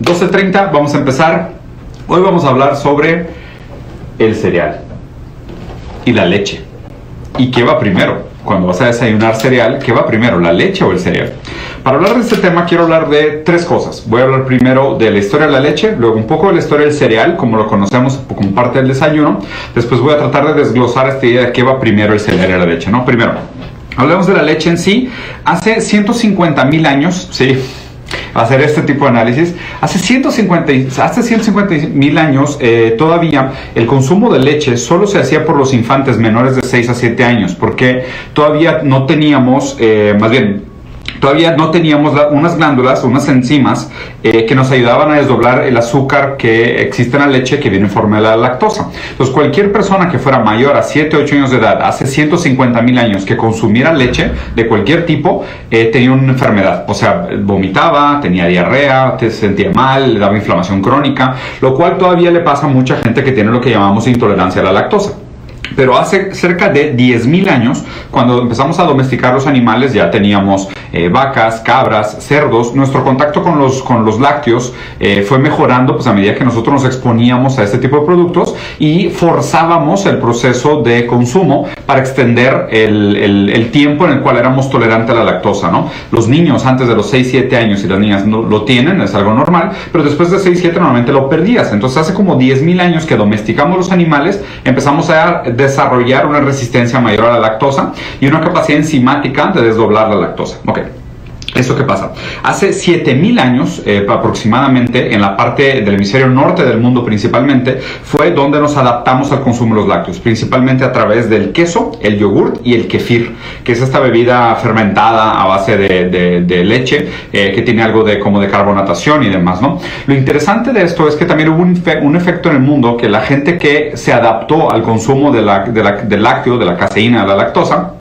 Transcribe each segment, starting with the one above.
12.30, vamos a empezar. Hoy vamos a hablar sobre el cereal y la leche. ¿Y qué va primero? Cuando vas a desayunar cereal, ¿qué va primero, la leche o el cereal? Para hablar de este tema quiero hablar de tres cosas. Voy a hablar primero de la historia de la leche, luego un poco de la historia del cereal, como lo conocemos como parte del desayuno. Después voy a tratar de desglosar esta idea de qué va primero el cereal y la leche, ¿no? Primero, hablemos de la leche en sí. Hace 150 mil años, sí, hacer este tipo de análisis. Hace 150, hace 150 mil años eh, todavía el consumo de leche solo se hacía por los infantes menores de 6 a 7 años, porque todavía no teníamos, eh, más bien, todavía no teníamos unas glándulas, unas enzimas eh, que nos ayudaban a desdoblar el azúcar que existe en la leche que viene en forma de la lactosa. Entonces, cualquier persona que fuera mayor a 7, 8 años de edad, hace 150 mil años, que consumiera leche de cualquier tipo, eh, tenía una enfermedad. O sea, vomitaba, tenía diarrea, se sentía mal, le daba inflamación crónica, lo cual todavía le pasa a mucha gente que tiene lo que llamamos intolerancia a la lactosa. Pero hace cerca de 10.000 años, cuando empezamos a domesticar los animales, ya teníamos eh, vacas, cabras, cerdos. Nuestro contacto con los, con los lácteos eh, fue mejorando pues, a medida que nosotros nos exponíamos a este tipo de productos y forzábamos el proceso de consumo para extender el, el, tiempo en el cual éramos tolerantes a la lactosa. ¿no? Los niños antes de los 6-7 años y las niñas no, lo tienen, es algo normal, pero después de 6-7 normalmente lo perdías. Entonces hace como 10.000 años que domesticamos los animales, empezamos a desarrollar una resistencia mayor a la lactosa y una capacidad enzimática de desdoblar la lactosa. Okay. ¿Eso qué pasa? Hace 7000 años eh, aproximadamente, en la parte del hemisferio norte del mundo principalmente, fue donde nos adaptamos al consumo de los lácteos, principalmente a través del queso, el yogurt y el kefir, que es esta bebida fermentada a base de, leche, eh, que tiene algo de como de carbonatación y demás, ¿no? Lo interesante de esto es que también hubo un, efecto en el mundo que la gente que se adaptó al consumo de la, del lácteo, de la caseína, de la lactosa,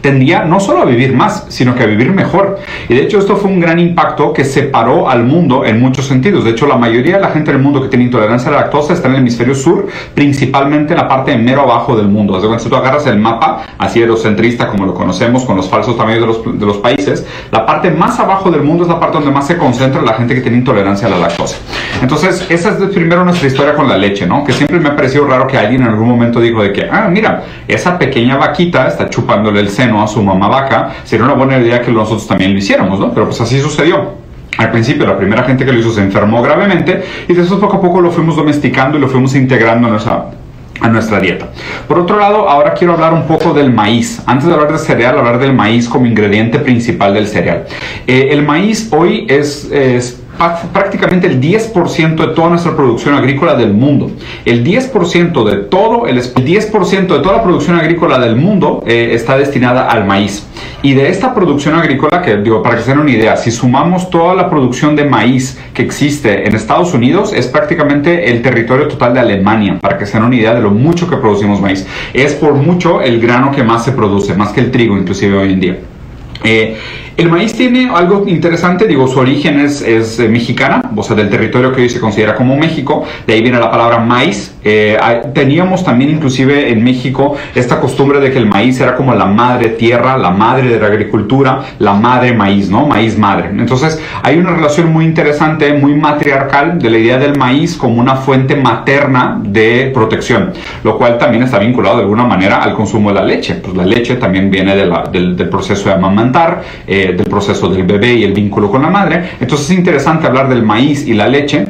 tendía no solo a vivir más, sino que a vivir mejor. Y de hecho esto fue un gran impacto que separó al mundo en muchos sentidos. De hecho, la mayoría de la gente del mundo que tiene intolerancia a la lactosa está en el hemisferio sur, principalmente en la parte de mero abajo del mundo. Desde cuando tú agarras el mapa, así eurocentrista como lo conocemos, con los falsos tamaños de los, de los países, la parte más abajo del mundo es la parte donde más se concentra la gente que tiene intolerancia a la lactosa. Entonces, esa es primero nuestra historia con la leche, ¿no? Que siempre me ha parecido raro que alguien en algún momento dijo de que, ah, mira, esa pequeña vaquita está chupándole el seno a su mamá vaca, sería una buena idea que nosotros también lo hiciéramos, ¿no? Pero pues así sucedió. Al principio la primera gente que lo hizo se enfermó gravemente y después poco a poco lo fuimos domesticando y lo fuimos integrando en nuestra a nuestra dieta. Por otro lado, ahora quiero hablar un poco del maíz. Antes de hablar de cereal, hablar del maíz como ingrediente principal del cereal. Eh, el maíz hoy es prácticamente el 10% de toda nuestra producción agrícola del mundo. El 10% de todo, el 10% de toda la producción agrícola del mundo eh, está destinada al maíz. Y de esta producción agrícola, que digo, para que se den una idea, si sumamos toda la producción de maíz que existe en Estados Unidos, es prácticamente el territorio total de Alemania, para que se den una idea de lo mucho que producimos maíz. Es por mucho el grano que más se produce, más que el trigo inclusive hoy en día. Eh, el maíz tiene algo interesante, digo, su origen es, eh, mexicana, o sea, del territorio que hoy se considera como México, de ahí viene la palabra maíz. Eh, teníamos también inclusive en México esta costumbre de que el maíz era como la madre tierra, la madre de la agricultura, la madre maíz, ¿no? Maíz madre. Entonces hay una relación muy interesante, muy matriarcal de la idea del maíz como una fuente materna de protección, lo cual también está vinculado de alguna manera al consumo de la leche. Pues la leche también viene del, del, proceso de amamantar. Eh, del proceso del bebé y el vínculo con la madre. Entonces es interesante hablar del maíz y la leche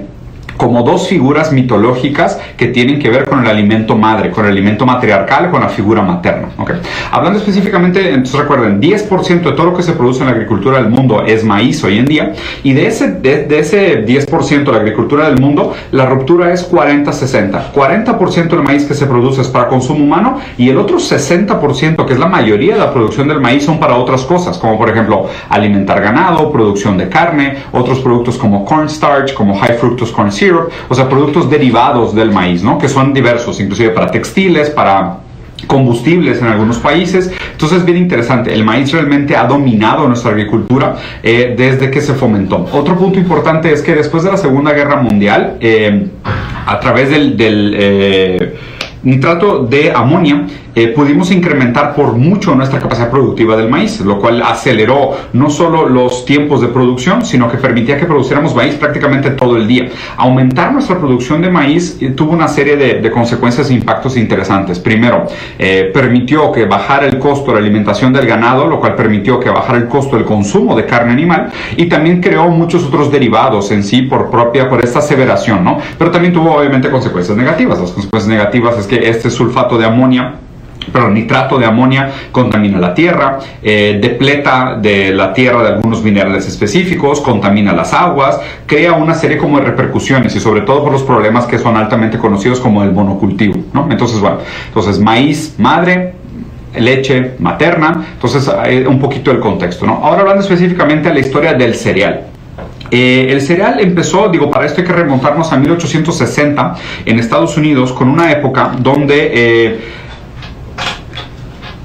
como dos figuras mitológicas que tienen que ver con el alimento madre, con el alimento matriarcal, con la figura materna. Okay. Hablando específicamente, entonces recuerden, 10% de todo lo que se produce en la agricultura del mundo es maíz hoy en día, y de ese, de, ese 10% de la agricultura del mundo, la ruptura es 40-60. 40% del maíz que se produce es para consumo humano y el otro 60%, que es la mayoría de la producción del maíz, son para otras cosas, como por ejemplo alimentar ganado, producción de carne, otros productos como cornstarch, como high fructose corn syrup, o sea, productos derivados del maíz, ¿no? Que son diversos, inclusive para textiles, para combustibles en algunos países. Entonces es bien interesante. El maíz realmente ha dominado nuestra agricultura eh, desde que se fomentó. Otro punto importante es que después de la Segunda Guerra Mundial, eh, a través del, eh, nitrato de amonia, eh, pudimos incrementar por mucho nuestra capacidad productiva del maíz, lo cual aceleró no solo los tiempos de producción, sino que permitía que produciéramos maíz prácticamente todo el día. Aumentar nuestra producción de maíz eh, tuvo una serie de, consecuencias e impactos interesantes. Primero, eh, permitió que bajara el costo de la alimentación del ganado, lo cual permitió que bajara el costo del consumo de carne animal y también creó muchos otros derivados en sí por propia, por esta aseveración, ¿no? Pero también tuvo obviamente consecuencias negativas. Las consecuencias negativas es que este sulfato de amonio pero nitrato de amonia contamina la tierra, eh, depleta de la tierra de algunos minerales específicos, contamina las aguas, crea una serie como de repercusiones y sobre todo por los problemas que son altamente conocidos como el monocultivo, ¿no? Entonces, bueno, entonces maíz madre, leche materna, entonces eh, un poquito el contexto, ¿no? Ahora hablando específicamente de la historia del cereal. Eh, el cereal empezó, digo, para esto hay que remontarnos a 1860 en Estados Unidos, con una época donde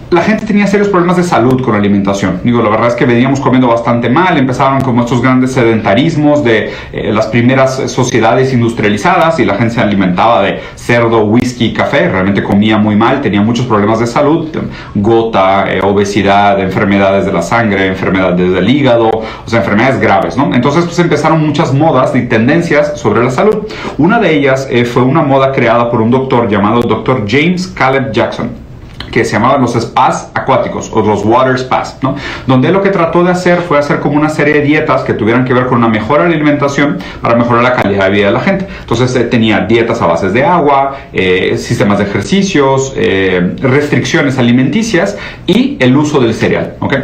la gente tenía serios problemas de salud con la alimentación. Digo, la verdad es que veníamos comiendo bastante mal, empezaron como estos grandes sedentarismos de eh, las primeras sociedades industrializadas y la gente se alimentaba de cerdo, whisky, café, realmente comía muy mal, tenía muchos problemas de salud, gota, eh, obesidad, enfermedades de la sangre, enfermedades del hígado, o sea, enfermedades graves, ¿no? Entonces, pues empezaron muchas modas y tendencias sobre la salud. Una de ellas eh, fue una moda creada por un doctor llamado Dr. James Caleb Jackson que se llamaban los spas acuáticos o los water spas, ¿no? Donde lo que trató de hacer fue hacer como una serie de dietas que tuvieran que ver con una mejora de alimentación para mejorar la calidad de vida de la gente. Entonces eh, tenía dietas a bases de agua, eh, sistemas de ejercicios, eh, restricciones alimenticias y el uso del cereal, ¿ok?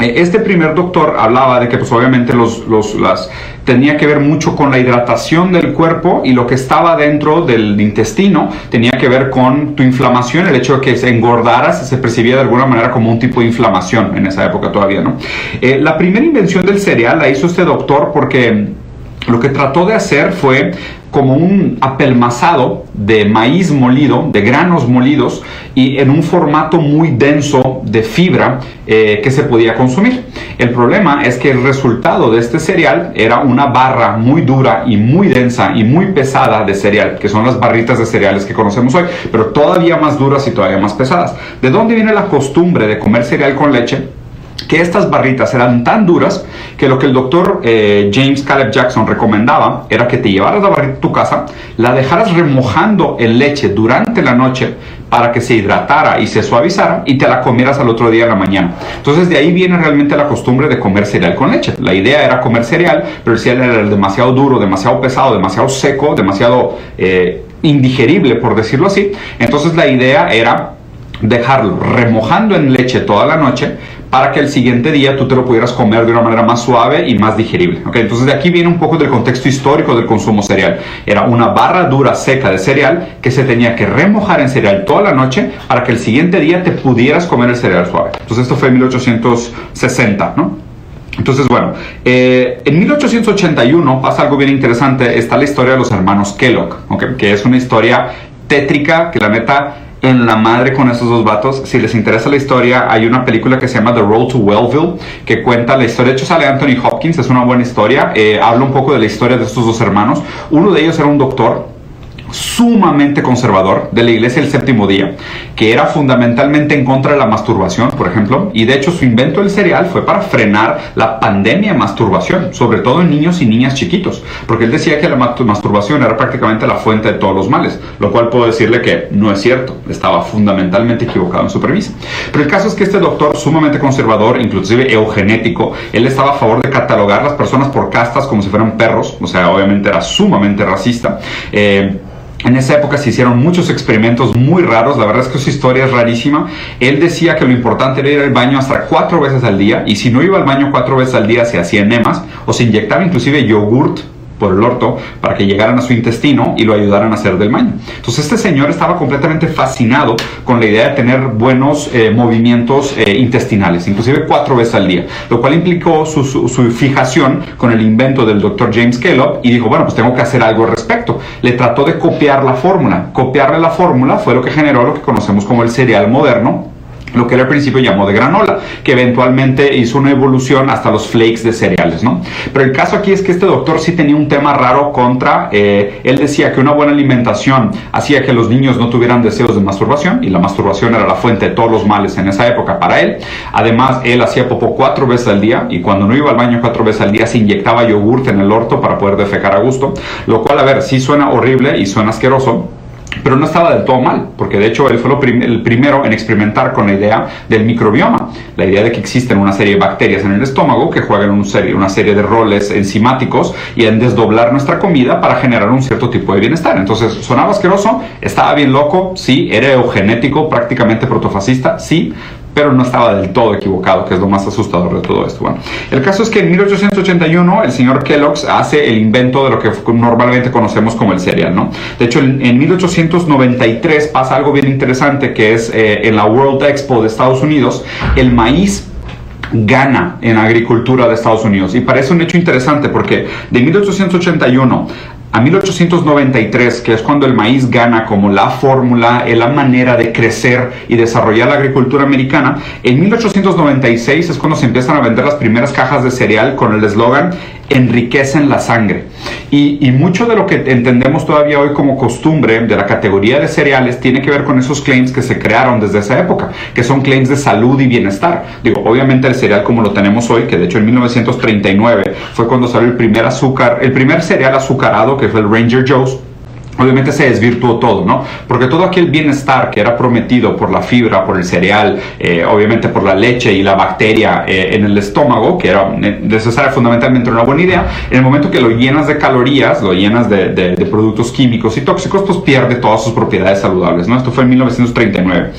Este primer doctor hablaba de que pues obviamente los, los, las, tenía que ver mucho con la hidratación del cuerpo y lo que estaba dentro del intestino tenía que ver con tu inflamación, el hecho de que se engordaras se percibía de alguna manera como un tipo de inflamación en esa época todavía, ¿no? Eh, la primera invención del cereal la hizo este doctor porque lo que trató de hacer fue como un apelmazado de maíz molido, de granos molidos y en un formato muy denso de fibra eh, que se podía consumir. El problema es que el resultado de este cereal era una barra muy dura y muy densa y muy pesada de cereal, que son las barritas de cereales que conocemos hoy, pero todavía más duras y todavía más pesadas. ¿De dónde viene la costumbre de comer cereal con leche? Que estas barritas eran tan duras que lo que el doctor eh, James Caleb Jackson recomendaba era que te llevaras la barrita a tu casa, la dejaras remojando en leche durante la noche para que se hidratara y se suavizara y te la comieras al otro día en la mañana. Entonces de ahí viene realmente la costumbre de comer cereal con leche. La idea era comer cereal, pero el cereal era demasiado duro, demasiado pesado, demasiado seco, demasiado eh, indigerible, por decirlo así. Entonces la idea era dejarlo remojando en leche toda la noche para que el siguiente día tú te lo pudieras comer de una manera más suave y más digerible. ¿okay? Entonces de aquí viene un poco del contexto histórico del consumo cereal. Era una barra dura seca de cereal que se tenía que remojar en cereal toda la noche para que el siguiente día te pudieras comer el cereal suave. Entonces esto fue en 1860, ¿no? Entonces, bueno, eh, en 1881 pasa algo bien interesante. Está la historia de los hermanos Kellogg, ¿okay? que es una historia tétrica que la neta en la madre con esos dos vatos. Si les interesa la historia, hay una película que se llama The Road to Wellville, que cuenta la historia. De hecho, sale Anthony Hopkins, es una buena historia. Eh, habla un poco de la historia de estos dos hermanos. Uno de ellos era un doctor sumamente conservador de la Iglesia del Séptimo Día, que era fundamentalmente en contra de la masturbación, por ejemplo, y de hecho su invento del cereal fue para frenar la pandemia de masturbación, sobre todo en niños y niñas chiquitos, porque él decía que la masturbación era prácticamente la fuente de todos los males, lo cual puedo decirle que no es cierto, estaba fundamentalmente equivocado en su premisa. Pero el caso es que este doctor sumamente conservador, inclusive eugenético, él estaba a favor de catalogar las personas por castas como si fueran perros, o sea, obviamente era sumamente racista. Eh, en esa época se hicieron muchos experimentos muy raros, la verdad es que su historia es rarísima. Él decía que lo importante era ir al baño hasta cuatro veces al día y si no iba al baño cuatro veces al día se hacía enemas o se inyectaba inclusive yogurt por el orto para que llegaran a su intestino y lo ayudaran a hacer del baño. Entonces este señor estaba completamente fascinado con la idea de tener buenos eh, movimientos eh, intestinales, inclusive cuatro veces al día, lo cual implicó su, su, fijación con el invento del doctor James Kellogg y dijo, bueno, pues tengo que hacer algo al respecto. Le trató de copiar la fórmula. Copiarle la fórmula fue lo que generó lo que conocemos como el cereal moderno lo que él al principio llamó de granola, que eventualmente hizo una evolución hasta los flakes de cereales, ¿no? Pero el caso aquí es que este doctor sí tenía un tema raro contra, eh, él decía que una buena alimentación hacía que los niños no tuvieran deseos de masturbación, y la masturbación era la fuente de todos los males en esa época para él. Además, él hacía popó cuatro veces al día, y cuando no iba al baño cuatro veces al día se inyectaba yogurte en el orto para poder defecar a gusto, lo cual, a ver, sí suena horrible y suena asqueroso, pero no estaba del todo mal, porque de hecho él fue el primero en experimentar con la idea del microbioma, la idea de que existen una serie de bacterias en el estómago que juegan una serie de roles enzimáticos y en desdoblar nuestra comida para generar un cierto tipo de bienestar. Entonces, sonaba asqueroso, estaba bien loco, sí, era eugenético, prácticamente protofascista, sí, pero no estaba del todo equivocado, que es lo más asustador de todo esto. Bueno, el caso es que en 1881 el señor Kellogg's hace el invento de lo que normalmente conocemos como el cereal, ¿no? De hecho, en, 1893 pasa algo bien interesante, que es eh, en la World Expo de Estados Unidos, el maíz gana en agricultura de Estados Unidos. Y parece un hecho interesante porque de 1881 a 1893, que es cuando el maíz gana como la fórmula, la manera de crecer y desarrollar la agricultura americana, en 1896 es cuando se empiezan a vender las primeras cajas de cereal con el eslogan enriquecen la sangre. Y, mucho de lo que entendemos todavía hoy como costumbre de la categoría de cereales tiene que ver con esos claims que se crearon desde esa época, que son claims de salud y bienestar. Digo, obviamente el cereal como lo tenemos hoy, que de hecho en 1939 fue cuando salió el primer azúcar, el primer cereal azucarado que fue el Ranger Joe's obviamente se desvirtuó todo, ¿no? Porque todo aquel bienestar que era prometido por la fibra, por el cereal, eh, obviamente por la leche y la bacteria eh, en el estómago, que era necesaria fundamentalmente una buena idea, en el momento que lo llenas de calorías, lo llenas de, productos químicos y tóxicos, pues pierde todas sus propiedades saludables, ¿no? Esto fue en 1939.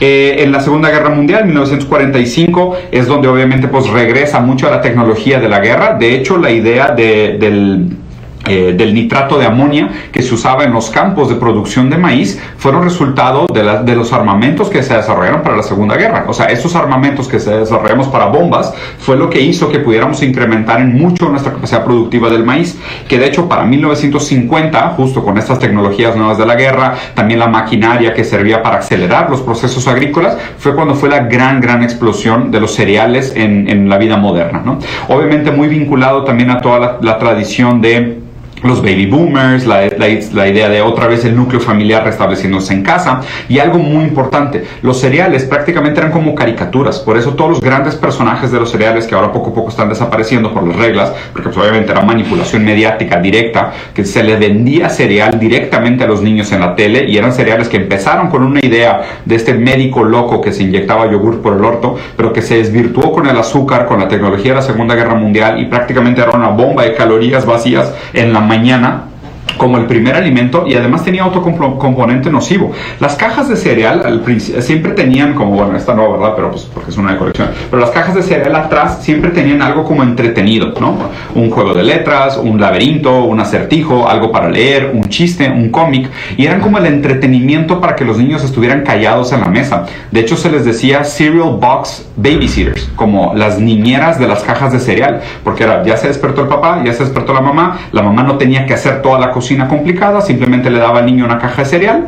Eh, en la Segunda Guerra Mundial, 1945, es donde obviamente pues regresa mucho a la tecnología de la guerra. De hecho, la idea del eh, del nitrato de amonia que se usaba en los campos de producción de maíz fueron resultado de, de, los armamentos que se desarrollaron para la Segunda Guerra. O sea, esos armamentos que se desarrollamos para bombas fue lo que hizo que pudiéramos incrementar en mucho nuestra capacidad productiva del maíz, que de hecho para 1950, justo con estas tecnologías nuevas de la guerra, también la maquinaria que servía para acelerar los procesos agrícolas, fue cuando fue la gran, gran explosión de los cereales en, en la vida moderna. ¿no? Obviamente muy vinculado también a toda la tradición de los baby boomers, la, idea de otra vez el núcleo familiar restableciéndose en casa. Y algo muy importante, los cereales prácticamente eran como caricaturas, por eso todos los grandes personajes de los cereales que ahora poco a poco están desapareciendo por las reglas, porque pues, obviamente era manipulación mediática directa, que se le vendía cereal directamente a los niños en la tele y eran cereales que empezaron con una idea de este médico loco que se inyectaba yogur por el orto, pero que se desvirtuó con el azúcar, con la tecnología de la Segunda Guerra Mundial y prácticamente era una bomba de calorías vacías en la mañana como el primer alimento y además tenía otro componente nocivo. Las cajas de cereal al siempre tenían como, bueno, esta no, ¿verdad? Pero pues porque es una de colección. Pero las cajas de cereal atrás siempre tenían algo como entretenido, ¿no? Un juego de letras, un laberinto, un acertijo, algo para leer, un chiste, un cómic. Y eran como el entretenimiento para que los niños estuvieran callados en la mesa. De hecho, se les decía cereal box babysitters, como las niñeras de las cajas de cereal. Porque era, ya se despertó el papá, ya se despertó la mamá, la mamá no tenía que hacer toda la cocina complicada, simplemente le daba al niño una caja de cereal,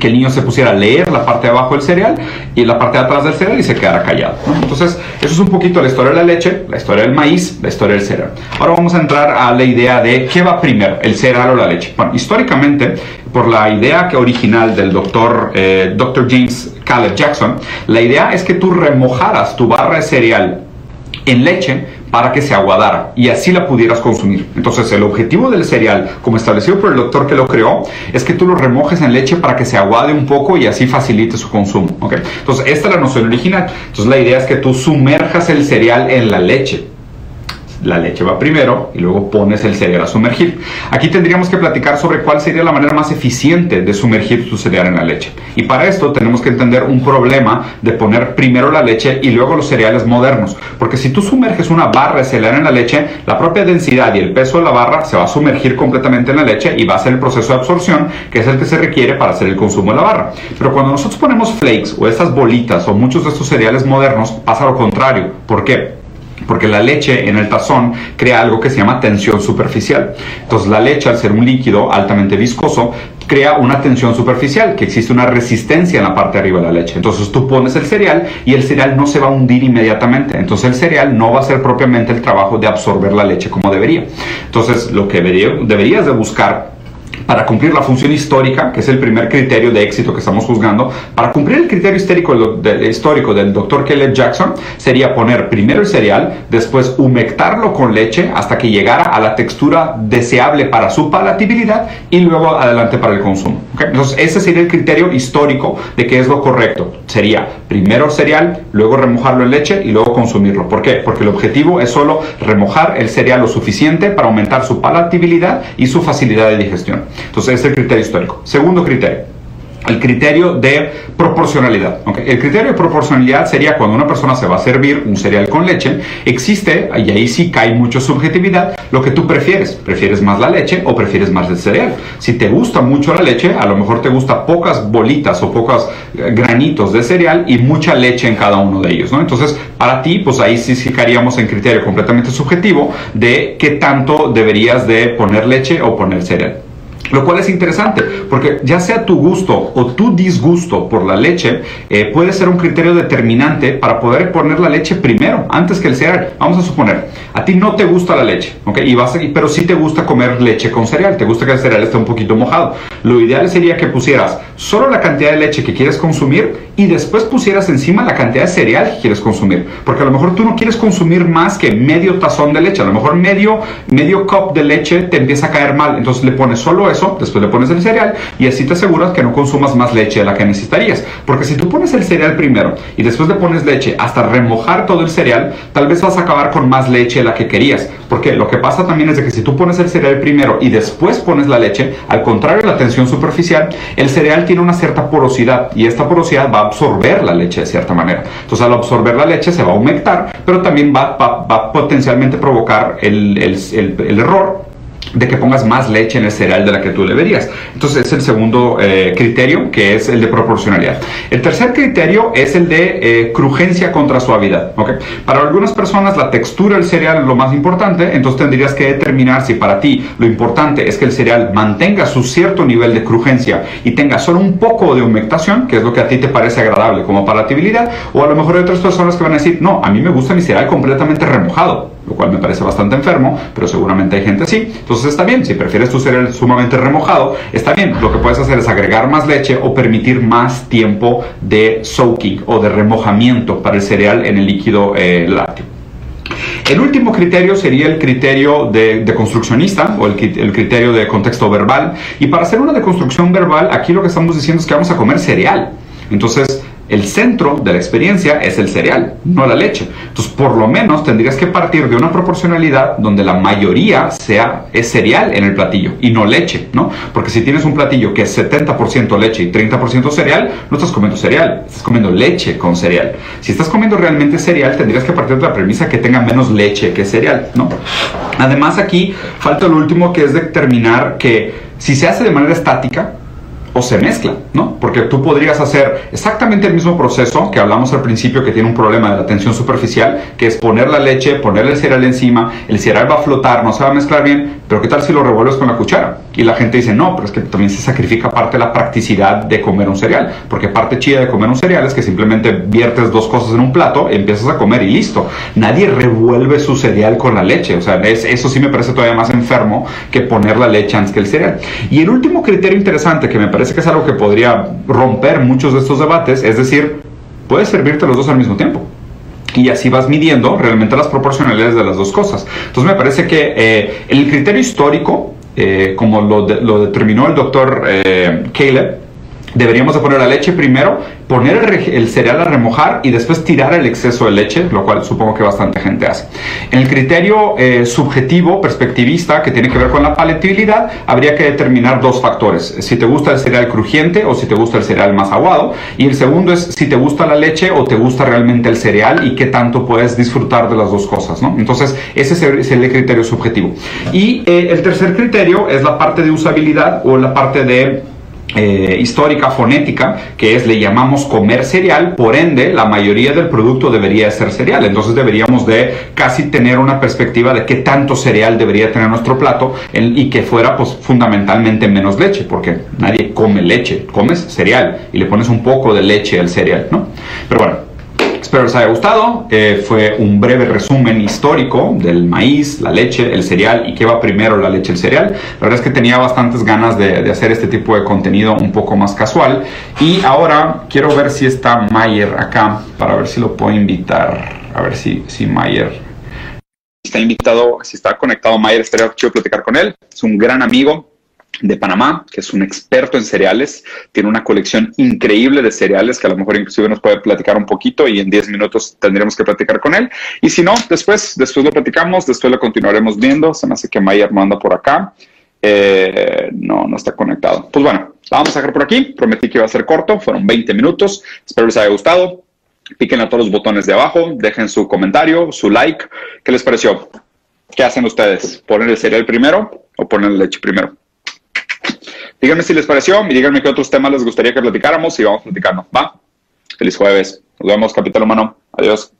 que el niño se pusiera a leer la parte de abajo del cereal y la parte de atrás del cereal y se quedara callado. Entonces, eso es un poquito la historia de la leche, la historia del maíz, la historia del cereal. Ahora vamos a entrar a la idea de qué va primero, el cereal o la leche. Bueno, históricamente, por la idea que original del doctor eh, Dr. James Caleb Jackson, la idea es que tú remojaras tu barra de cereal en leche para que se aguadara y así la pudieras consumir. Entonces el objetivo del cereal, como establecido por el doctor que lo creó, es que tú lo remojes en leche para que se aguade un poco y así facilite su consumo. ¿okay? Entonces esta es la noción original. Entonces la idea es que tú sumerjas el cereal en la leche la leche va primero y luego pones el cereal a sumergir. Aquí tendríamos que platicar sobre cuál sería la manera más eficiente de sumergir tu cereal en la leche. Y para esto tenemos que entender un problema de poner primero la leche y luego los cereales modernos. Porque si tú sumerges una barra de cereal en la leche, la propia densidad y el peso de la barra se va a sumergir completamente en la leche y va a ser el proceso de absorción que es el que se requiere para hacer el consumo de la barra. Pero cuando nosotros ponemos flakes o estas bolitas o muchos de estos cereales modernos, pasa lo contrario. ¿Por qué? Porque la leche en el tazón crea algo que se llama tensión superficial. Entonces la leche, al ser un líquido altamente viscoso, crea una tensión superficial, que existe una resistencia en la parte de arriba de la leche. Entonces tú pones el cereal y el cereal no se va a hundir inmediatamente. Entonces el cereal no va a hacer propiamente el trabajo de absorber la leche como debería. Entonces lo que deberías de buscar para cumplir la función histórica, que es el primer criterio de éxito que estamos juzgando, para cumplir el criterio histórico, del doctor Caleb Jackson, sería poner primero el cereal, después humectarlo con leche hasta que llegara a la textura deseable para su palatabilidad y luego adelante para el consumo. Entonces, ese sería el criterio histórico de qué es lo correcto. Sería primero cereal, luego remojarlo en leche y luego consumirlo. ¿Por qué? Porque el objetivo es solo remojar el cereal lo suficiente para aumentar su palatabilidad y su facilidad de digestión. Entonces, ese es el criterio histórico. Segundo criterio, el criterio de proporcionalidad. El criterio de proporcionalidad sería cuando una persona se va a servir un cereal con leche, existe, y ahí sí cae mucha subjetividad, lo que tú prefieres. ¿Prefieres más la leche o prefieres más el cereal? Si te gusta mucho la leche, a lo mejor te gusta pocas bolitas o pocos eh, granitos de cereal y mucha leche en cada uno de ellos. ¿no? Entonces, para ti, pues ahí sí, sí caeríamos en criterio completamente subjetivo de qué tanto deberías de poner leche o poner cereal. Lo cual es interesante, porque ya sea tu gusto o tu disgusto por la leche, eh, puede ser un criterio determinante para poder poner la leche primero, antes que el cereal. Vamos a suponer, a ti no te gusta la leche, ¿ok? Y vas a, pero sí te gusta comer leche con cereal, te gusta que el cereal esté un poquito mojado. Lo ideal sería que pusieras solo la cantidad de leche que quieres consumir y después pusieras encima la cantidad de cereal que quieres consumir. Porque a lo mejor tú no quieres consumir más que medio tazón de leche, a lo mejor medio, medio cup de leche te empieza a caer mal, entonces le pones solo eso, después le pones el cereal y así te aseguras que no consumas más leche de la que necesitarías. Porque si tú pones el cereal primero y después le pones leche hasta remojar todo el cereal, tal vez vas a acabar con más leche de la que querías. Porque lo que pasa también es de que si tú pones el cereal primero y después pones la leche, al contrario de la tensión superficial, el cereal tiene una cierta porosidad y esta porosidad va a absorber la leche de cierta manera. Entonces al absorber la leche se va a humectar, pero también va, a potencialmente provocar el, el error de que pongas más leche en el cereal de la que tú deberías. Entonces es el segundo eh, criterio, que es el de proporcionalidad. El tercer criterio es el de eh, crujencia contra suavidad. ¿okay? Para algunas personas la textura del cereal es lo más importante, entonces tendrías que determinar si para ti lo importante es que el cereal mantenga su cierto nivel de crujencia y tenga solo un poco de humectación, que es lo que a ti te parece agradable como palatabilidad, o a lo mejor hay otras personas que van a decir, no, a mí me gusta mi cereal completamente remojado lo cual me parece bastante enfermo, pero seguramente hay gente así. Entonces está bien, si prefieres tu cereal sumamente remojado, está bien. Lo que puedes hacer es agregar más leche o permitir más tiempo de soaking o de remojamiento para el cereal en el líquido eh, lácteo. El último criterio sería el criterio de, construccionista o el, el, criterio de contexto verbal. Y para hacer una deconstrucción verbal, aquí lo que estamos diciendo es que vamos a comer cereal. Entonces, el centro de la experiencia es el cereal, no la leche. Entonces, por lo menos tendrías que partir de una proporcionalidad donde la mayoría sea es cereal en el platillo y no leche, ¿no? Porque si tienes un platillo que es 70% leche y 30% cereal, no estás comiendo cereal, estás comiendo leche con cereal. Si estás comiendo realmente cereal, tendrías que partir de la premisa que tenga menos leche que cereal, ¿no? Además, aquí falta lo último que es determinar que si se hace de manera estática, o se mezcla, ¿no? Porque tú podrías hacer exactamente el mismo proceso que hablamos al principio que tiene un problema de la tensión superficial, que es poner la leche, ponerle el cereal encima, el cereal va a flotar, no se va a mezclar bien, pero ¿qué tal si lo revuelves con la cuchara? Y la gente dice, no, pero es que también se sacrifica parte de la practicidad de comer un cereal, porque parte chida de comer un cereal es que simplemente viertes dos cosas en un plato, empiezas a comer y listo. Nadie revuelve su cereal con la leche, o sea, eso sí me parece todavía más enfermo que poner la leche antes que el cereal. Y el último criterio interesante que me parece que es algo que podría romper muchos de estos debates, es decir, puedes servirte los dos al mismo tiempo y así vas midiendo realmente las proporcionalidades de las dos cosas. Entonces me parece que eh, el criterio histórico, eh, como lo, lo, determinó el doctor eh, Caleb, deberíamos de poner la leche primero poner el, cereal a remojar y después tirar el exceso de leche, lo cual supongo que bastante gente hace. En el criterio eh, subjetivo, perspectivista, que tiene que ver con la palatabilidad, habría que determinar dos factores, si te gusta el cereal crujiente o si te gusta el cereal más aguado, y el segundo es si te gusta la leche o te gusta realmente el cereal y qué tanto puedes disfrutar de las dos cosas, ¿no? Entonces, ese es el criterio subjetivo. Y eh, el tercer criterio es la parte de usabilidad o la parte de eh, histórica fonética, que es le llamamos comer cereal, por ende la mayoría del producto debería ser cereal, entonces deberíamos de casi tener una perspectiva de qué tanto cereal debería tener nuestro plato y que fuera pues fundamentalmente menos leche, porque nadie come leche, comes cereal y le pones un poco de leche al cereal, ¿no? Pero bueno, Espero les haya gustado. Eh, fue un breve resumen histórico del maíz, la leche, el cereal y qué va primero la leche, el cereal. La verdad es que tenía bastantes ganas de, hacer este tipo de contenido un poco más casual. Y ahora quiero ver si está Mayer acá para ver si lo puedo invitar. A ver si, si Mayer está invitado, si está conectado Mayer, estaría chido platicar con él. Es un gran amigo, de Panamá, que es un experto en cereales, tiene una colección increíble de cereales que a lo mejor inclusive nos puede platicar un poquito y en 10 minutos tendremos que platicar con él. Y si no, después, después lo platicamos, después lo continuaremos viendo. Se me hace que Mayer manda por acá. Eh, no, no está conectado. Pues bueno, la vamos a dejar por aquí. Prometí que iba a ser corto, fueron 20 minutos. Espero les haya gustado. Piquen a todos los botones de abajo, dejen su comentario, su like. ¿Qué les pareció? ¿Qué hacen ustedes? ¿Ponen el cereal primero o ponen la leche primero? Díganme si les pareció y díganme qué otros temas les gustaría que platicáramos y vamos platicando. ¿Va? Feliz jueves. Nos vemos, Capitán Humano. Adiós.